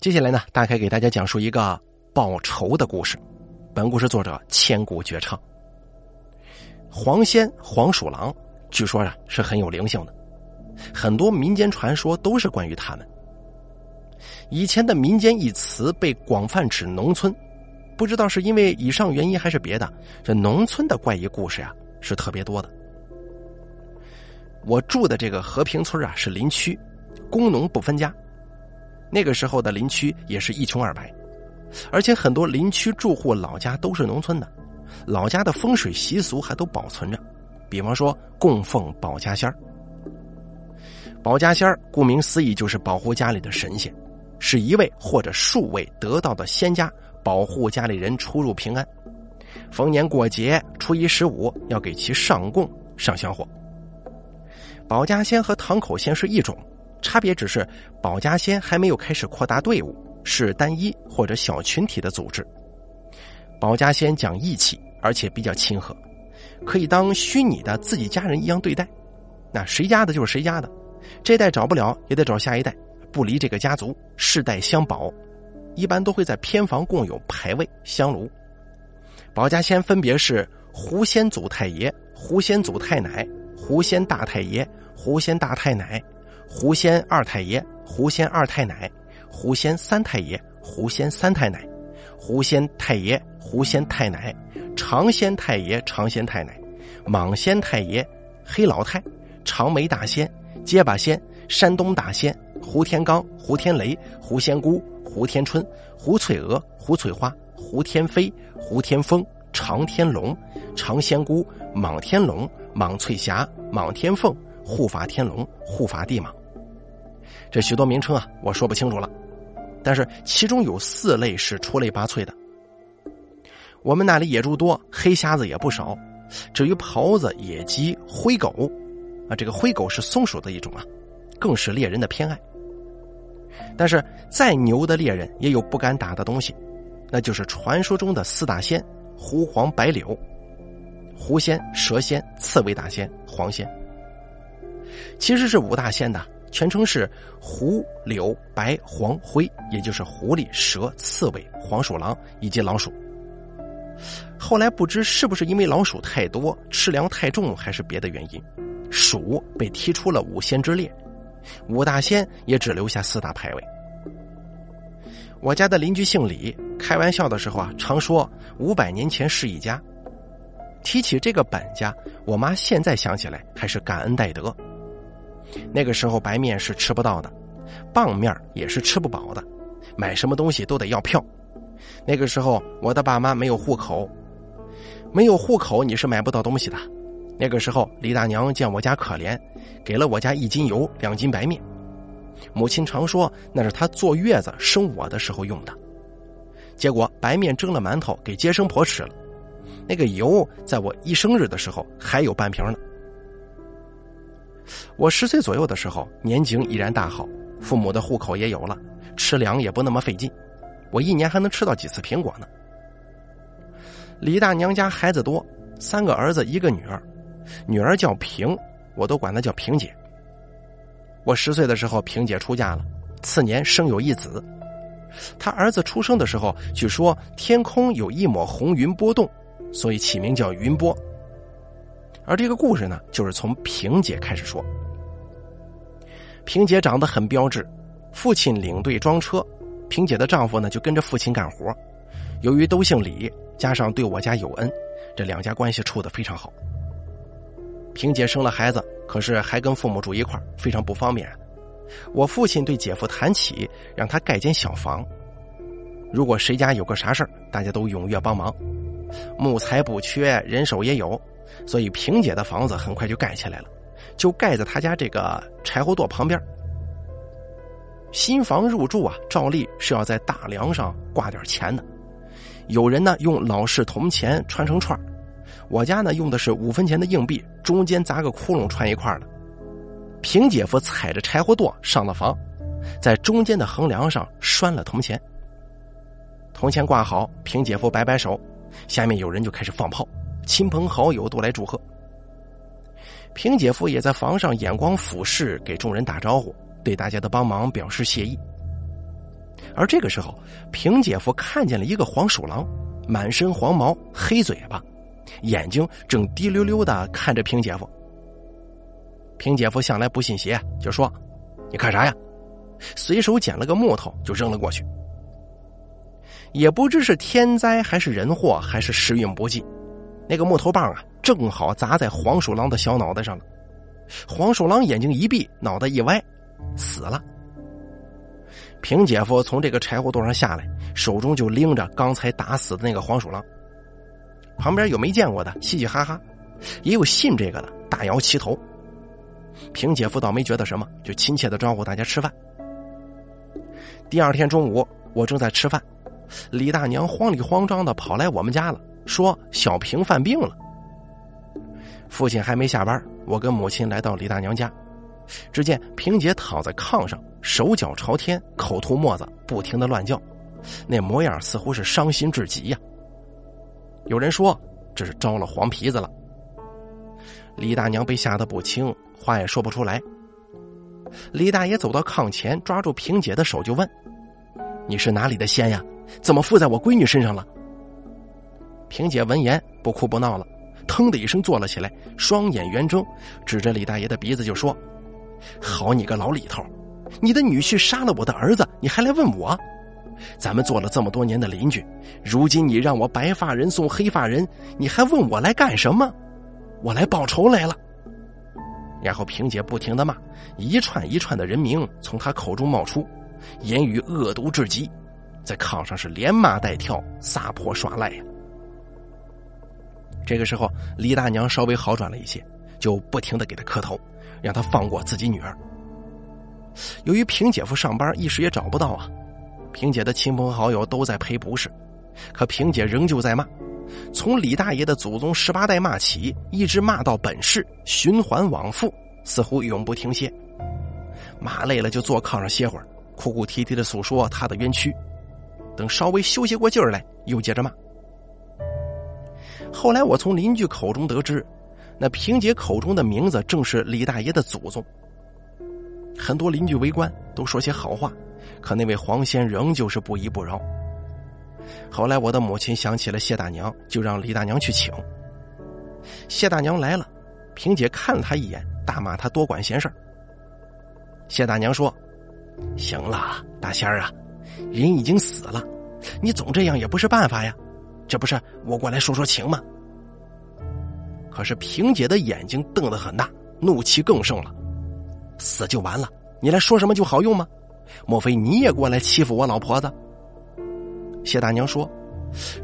接下来呢，大概给大家讲述一个报仇的故事。本故事作者千古绝唱。黄仙、黄鼠狼，据说啊是很有灵性的，很多民间传说都是关于他们。以前的民间一词被广泛指农村，不知道是因为以上原因还是别的，这农村的怪异故事呀是特别多的。我住的这个和平村啊是林区，工农不分家。那个时候的林区也是一穷二白，而且很多林区住户老家都是农村的，老家的风水习俗还都保存着，比方说供奉保家仙儿。保家仙儿顾名思义就是保护家里的神仙，是一位或者数位得道的仙家保护家里人出入平安。逢年过节、初一十五要给其上供上香火。保家仙和堂口仙是一种。差别只是保家仙还没有开始扩大队伍，是单一或者小群体的组织。保家仙讲义气，而且比较亲和，可以当虚拟的自己家人一样对待。那谁家的就是谁家的，这代找不了也得找下一代，不离这个家族，世代相保。一般都会在偏房共有牌位、香炉。保家仙分别是狐仙祖太爷、狐仙祖太奶、狐仙大太爷、狐仙大太奶。狐仙二太爷、狐仙二太奶、狐仙三太爷、狐仙三太奶、狐仙太爷、狐仙太奶、长仙太爷、长仙太奶、蟒仙太爷、黑老太、长眉大仙、结巴仙、山东大仙、胡天罡、胡天雷、胡仙姑、胡天春、胡翠娥、胡翠花、胡天飞、胡天风、长天龙、长仙姑、蟒天龙、蟒翠霞、蟒天凤。护法天龙、护法地蟒，这许多名称啊，我说不清楚了。但是其中有四类是出类拔萃的。我们那里野猪多，黑瞎子也不少。至于狍子、野鸡、灰狗，啊，这个灰狗是松鼠的一种啊，更是猎人的偏爱。但是再牛的猎人也有不敢打的东西，那就是传说中的四大仙：狐、黄、白、柳。狐仙、蛇仙、刺猬大仙、黄仙。其实是五大仙的，全称是狐、柳、白、黄、灰，也就是狐狸、蛇、刺猬、黄鼠狼以及老鼠。后来不知是不是因为老鼠太多、吃粮太重，还是别的原因，鼠被踢出了五仙之列，五大仙也只留下四大牌位。我家的邻居姓李，开玩笑的时候啊，常说五百年前是一家。提起这个本家，我妈现在想起来还是感恩戴德。那个时候白面是吃不到的，棒面也是吃不饱的，买什么东西都得要票。那个时候我的爸妈没有户口，没有户口你是买不到东西的。那个时候李大娘见我家可怜，给了我家一斤油、两斤白面。母亲常说那是她坐月子生我的时候用的。结果白面蒸了馒头给接生婆吃了，那个油在我一生日的时候还有半瓶呢。我十岁左右的时候，年景已然大好，父母的户口也有了，吃粮也不那么费劲，我一年还能吃到几次苹果呢。李大娘家孩子多，三个儿子一个女儿，女儿叫平，我都管她叫平姐。我十岁的时候，平姐出嫁了，次年生有一子。他儿子出生的时候，据说天空有一抹红云波动，所以起名叫云波。而这个故事呢，就是从萍姐开始说。萍姐长得很标致，父亲领队装车，萍姐的丈夫呢就跟着父亲干活。由于都姓李，加上对我家有恩，这两家关系处得非常好。萍姐生了孩子，可是还跟父母住一块非常不方便。我父亲对姐夫谈起，让他盖间小房，如果谁家有个啥事大家都踊跃帮忙。木材不缺，人手也有。所以萍姐的房子很快就盖起来了，就盖在他家这个柴火垛旁边。新房入住啊，照例是要在大梁上挂点钱的。有人呢用老式铜钱穿成串我家呢用的是五分钱的硬币，中间砸个窟窿穿一块的。萍姐夫踩着柴火垛上了房，在中间的横梁上拴了铜钱。铜钱挂好，萍姐夫摆摆手，下面有人就开始放炮。亲朋好友都来祝贺，平姐夫也在房上眼光俯视，给众人打招呼，对大家的帮忙表示谢意。而这个时候，平姐夫看见了一个黄鼠狼，满身黄毛，黑嘴巴，眼睛正滴溜溜的看着平姐夫。平姐夫向来不信邪，就说：“你看啥呀？”随手捡了个木头就扔了过去。也不知是天灾还是人祸还是时运不济，那个木头棒啊，正好砸在黄鼠狼的小脑袋上了。黄鼠狼眼睛一闭，脑袋一歪，死了。平姐夫从这个柴火垛上下来，手中就拎着刚才打死的那个黄鼠狼。旁边有没见过的，嘻嘻哈哈；也有信这个的，大摇其头。平姐夫倒没觉得什么，就亲切的招呼大家吃饭。第二天中午，我正在吃饭，李大娘慌里慌张的跑来我们家了，说小平犯病了。父亲还没下班，我跟母亲来到李大娘家，只见平姐躺在炕上，手脚朝天，口吐沫子，不停的乱叫，那模样似乎是伤心至极呀。有人说这是招了黄皮子了。李大娘被吓得不轻，话也说不出来。李大爷走到炕前，抓住平姐的手就问：“你是哪里的仙呀？怎么附在我闺女身上了？”萍姐闻言不哭不闹了，腾的一声坐了起来，双眼圆睁，指着李大爷的鼻子就说：“好你个老李头，你的女婿杀了我的儿子，你还来问我？咱们做了这么多年的邻居，如今你让我白发人送黑发人，你还问我来干什么？我来报仇来了。”然后萍姐不停的骂，一串一串的人名从她口中冒出，言语恶毒至极，在炕上是连骂带跳，撒泼耍赖呀。这个时候，李大娘稍微好转了一些，就不停的给他磕头，让他放过自己女儿。由于平姐夫上班一时也找不到啊，萍姐的亲朋好友都在赔不是，可萍姐仍旧在骂。从李大爷的祖宗十八代骂起，一直骂到本市，循环往复，似乎永不停歇。骂累了就坐炕上歇会儿，哭哭啼啼的诉说他的冤屈。等稍微休息过劲儿来，又接着骂。后来我从邻居口中得知，那萍姐口中的名字正是李大爷的祖宗。很多邻居围观，都说些好话，可那位黄仙仍旧是不依不饶。后来，我的母亲想起了谢大娘，就让李大娘去请。谢大娘来了，萍姐看了她一眼，大骂她多管闲事。谢大娘说：“行了，大仙儿啊，人已经死了，你总这样也不是办法呀。这不是我过来说说情吗？”可是萍姐的眼睛瞪得很大，怒气更盛了。死就完了，你来说什么就好用吗？莫非你也过来欺负我老婆子？谢大娘说：“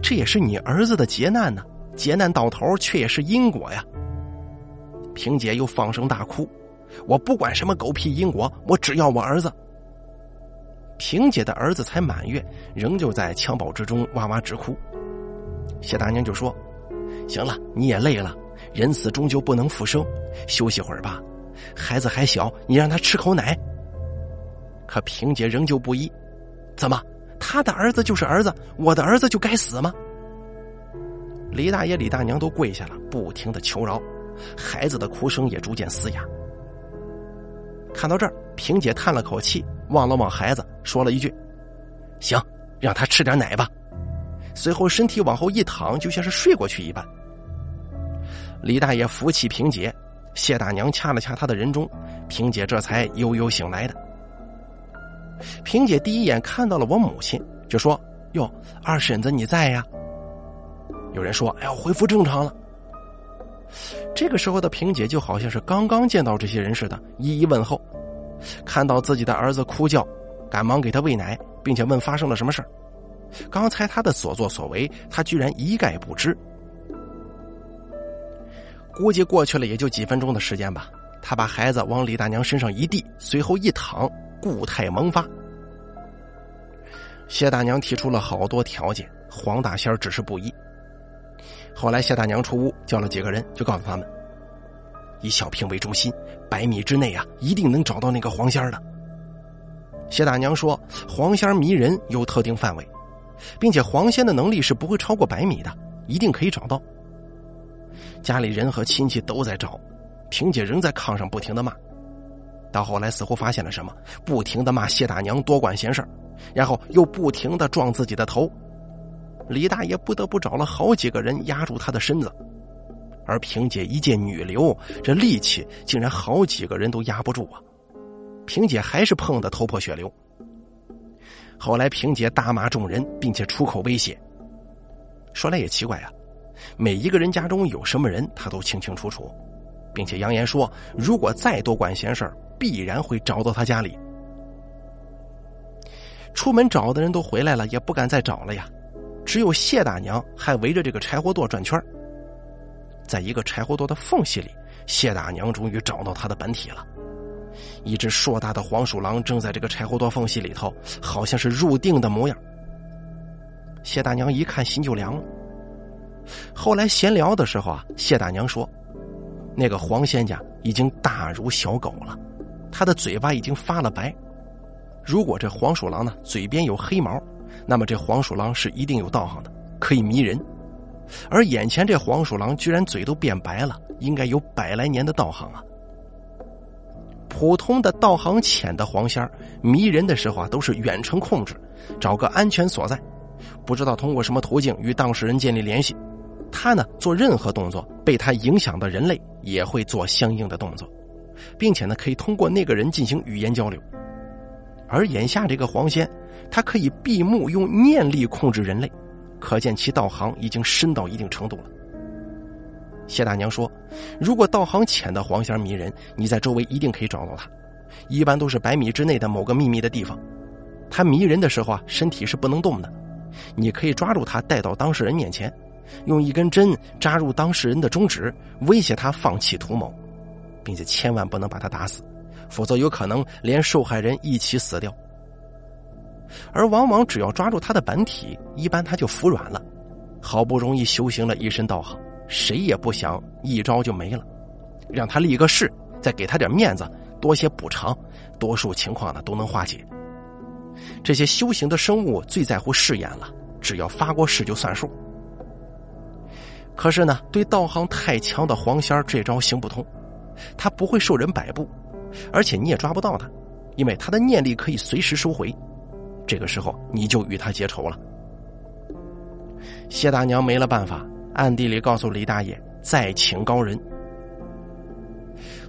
这也是你儿子的劫难呢，劫难到头却也是因果呀。”萍姐又放声大哭：“我不管什么狗屁因果，我只要我儿子。”萍姐的儿子才满月，仍旧在襁褓之中哇哇直哭。谢大娘就说：“行了，你也累了，人死终究不能复生，休息会儿吧。孩子还小，你让他吃口奶。”可萍姐仍旧不依：“怎么？”他的儿子就是儿子，我的儿子就该死吗？李大爷、李大娘都跪下了，不停的求饶，孩子的哭声也逐渐嘶哑。看到这儿，萍姐叹了口气，望了望孩子，说了一句：“行，让他吃点奶吧。”随后身体往后一躺，就像是睡过去一般。李大爷扶起萍姐，谢大娘掐了掐他的人中，萍姐这才悠悠醒来的。萍姐第一眼看到了我母亲，就说：“哟，二婶子你在呀？”有人说：“哎呀，恢复正常了。”这个时候的萍姐就好像是刚刚见到这些人似的，一一问候。看到自己的儿子哭叫，赶忙给他喂奶，并且问发生了什么事刚才他的所作所为，他居然一概不知。估计过去了也就几分钟的时间吧。他把孩子往李大娘身上一递，随后一躺。固态萌发，谢大娘提出了好多条件，黄大仙只是不依。后来谢大娘出屋叫了几个人，就告诉他们：以小平为中心，百米之内啊，一定能找到那个黄仙的。谢大娘说，黄仙迷人，有特定范围，并且黄仙的能力是不会超过百米的，一定可以找到。家里人和亲戚都在找，萍姐仍在炕上不停的骂。到后来，似乎发现了什么，不停的骂谢大娘多管闲事然后又不停的撞自己的头。李大爷不得不找了好几个人压住他的身子，而萍姐一介女流，这力气竟然好几个人都压不住啊！萍姐还是碰得头破血流。后来萍姐大骂众人，并且出口威胁。说来也奇怪啊，每一个人家中有什么人，他都清清楚楚，并且扬言说，如果再多管闲事必然会找到他家里。出门找的人都回来了，也不敢再找了呀。只有谢大娘还围着这个柴火垛转圈在一个柴火垛的缝隙里，谢大娘终于找到他的本体了。一只硕大的黄鼠狼正在这个柴火垛缝隙里头，好像是入定的模样。谢大娘一看，心就凉了。后来闲聊的时候啊，谢大娘说：“那个黄仙家已经大如小狗了，他的嘴巴已经发了白。如果这黄鼠狼呢嘴边有黑毛，那么这黄鼠狼是一定有道行的，可以迷人。而眼前这黄鼠狼居然嘴都变白了，应该有百来年的道行啊。普通的道行浅的黄仙儿迷人的时候啊，都是远程控制，找个安全所在。”不知道通过什么途径与当事人建立联系，他呢做任何动作，被他影响的人类也会做相应的动作，并且呢可以通过那个人进行语言交流。而眼下这个黄仙，他可以闭目用念力控制人类，可见其道行已经深到一定程度了。谢大娘说：“如果道行浅的黄仙迷人，你在周围一定可以找到他，一般都是百米之内的某个秘密的地方。他迷人的时候啊，身体是不能动的。”你可以抓住他，带到当事人面前，用一根针扎入当事人的中指，威胁他放弃图谋，并且千万不能把他打死，否则有可能连受害人一起死掉。而往往只要抓住他的本体，一般他就服软了。好不容易修行了一身道行，谁也不想一招就没了，让他立个誓，再给他点面子，多些补偿，多数情况呢都能化解。这些修行的生物最在乎誓言了，只要发过誓就算数。可是呢，对道行太强的黄仙儿这招行不通，他不会受人摆布，而且你也抓不到他，因为他的念力可以随时收回。这个时候你就与他结仇了。谢大娘没了办法，暗地里告诉李大爷再请高人。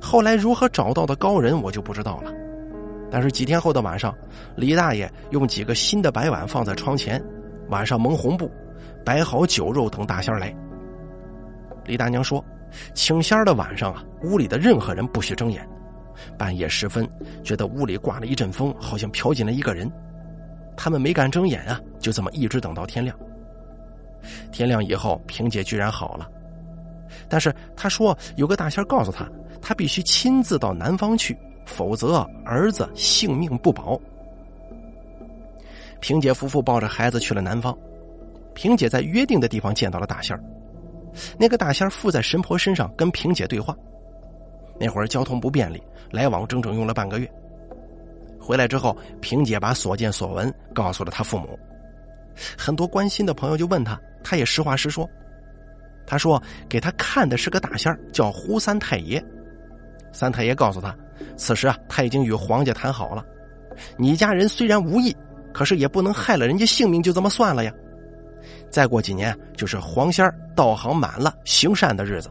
后来如何找到的高人，我就不知道了。但是几天后的晚上，李大爷用几个新的白碗放在窗前，晚上蒙红布，摆好酒肉等大仙来。李大娘说：“请仙的晚上啊，屋里的任何人不许睁眼。半夜时分，觉得屋里刮了一阵风，好像飘进来一个人。他们没敢睁眼啊，就这么一直等到天亮。天亮以后，萍姐居然好了，但是他说有个大仙告诉他，他必须亲自到南方去。”否则，儿子性命不保。萍姐夫妇抱着孩子去了南方。萍姐在约定的地方见到了大仙，那个大仙附在神婆身上跟萍姐对话。那会儿交通不便利，来往整整用了半个月。回来之后，萍姐把所见所闻告诉了他父母。很多关心的朋友就问他，他也实话实说。他说给他看的是个大仙儿，叫胡三太爷。三太爷告诉他。此时啊，他已经与黄家谈好了。你家人虽然无意，可是也不能害了人家性命，就这么算了呀。再过几年，就是黄仙儿道行满了、行善的日子。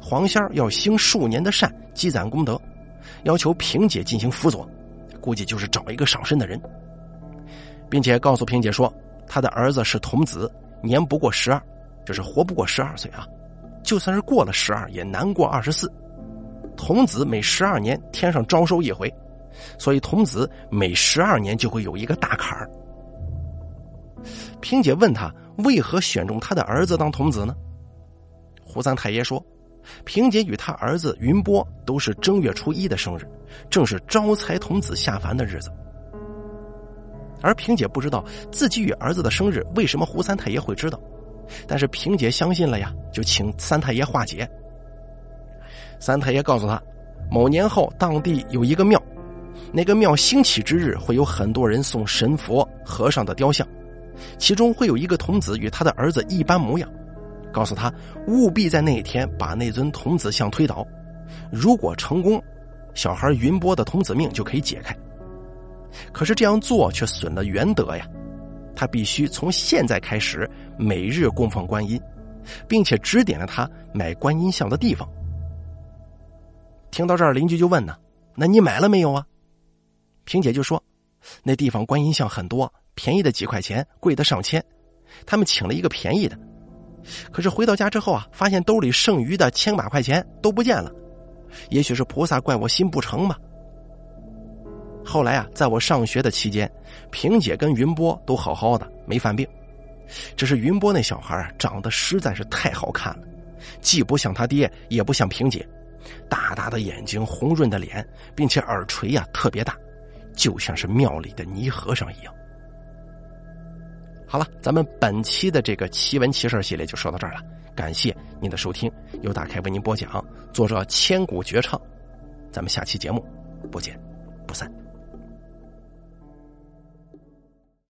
黄仙儿要行数年的善，积攒功德，要求萍姐进行辅佐，估计就是找一个上身的人，并且告诉萍姐说，他的儿子是童子，年不过十二，就是活不过十二岁啊。就算是过了十二，也难过二十四。童子每十二年天上招收一回，所以童子每十二年就会有一个大坎儿。萍姐问他为何选中他的儿子当童子呢？胡三太爷说，萍姐与他儿子云波都是正月初一的生日，正是招财童子下凡的日子。而萍姐不知道自己与儿子的生日，为什么胡三太爷会知道？但是萍姐相信了呀，就请三太爷化解。三太爷告诉他，某年后当地有一个庙，那个庙兴起之日会有很多人送神佛、和尚的雕像，其中会有一个童子与他的儿子一般模样。告诉他务必在那一天把那尊童子像推倒，如果成功，小孩云波的童子命就可以解开。可是这样做却损了元德呀。他必须从现在开始每日供奉观音，并且指点了他买观音像的地方。听到这儿，邻居就问呢：“那你买了没有啊？”萍姐就说：“那地方观音像很多，便宜的几块钱，贵的上千。他们请了一个便宜的，可是回到家之后啊，发现兜里剩余的千把块钱都不见了。也许是菩萨怪我心不诚吧。”后来啊，在我上学的期间，萍姐跟云波都好好的，没犯病。只是云波那小孩，长得实在是太好看了，既不像他爹，也不像萍姐，大大的眼睛，红润的脸，并且耳垂呀特别大，就像是庙里的泥和尚一样。好了，咱们本期的这个奇闻奇事系列就说到这儿了，感谢您的收听，由大开为您播讲，作者千古绝唱，咱们下期节目不见不散。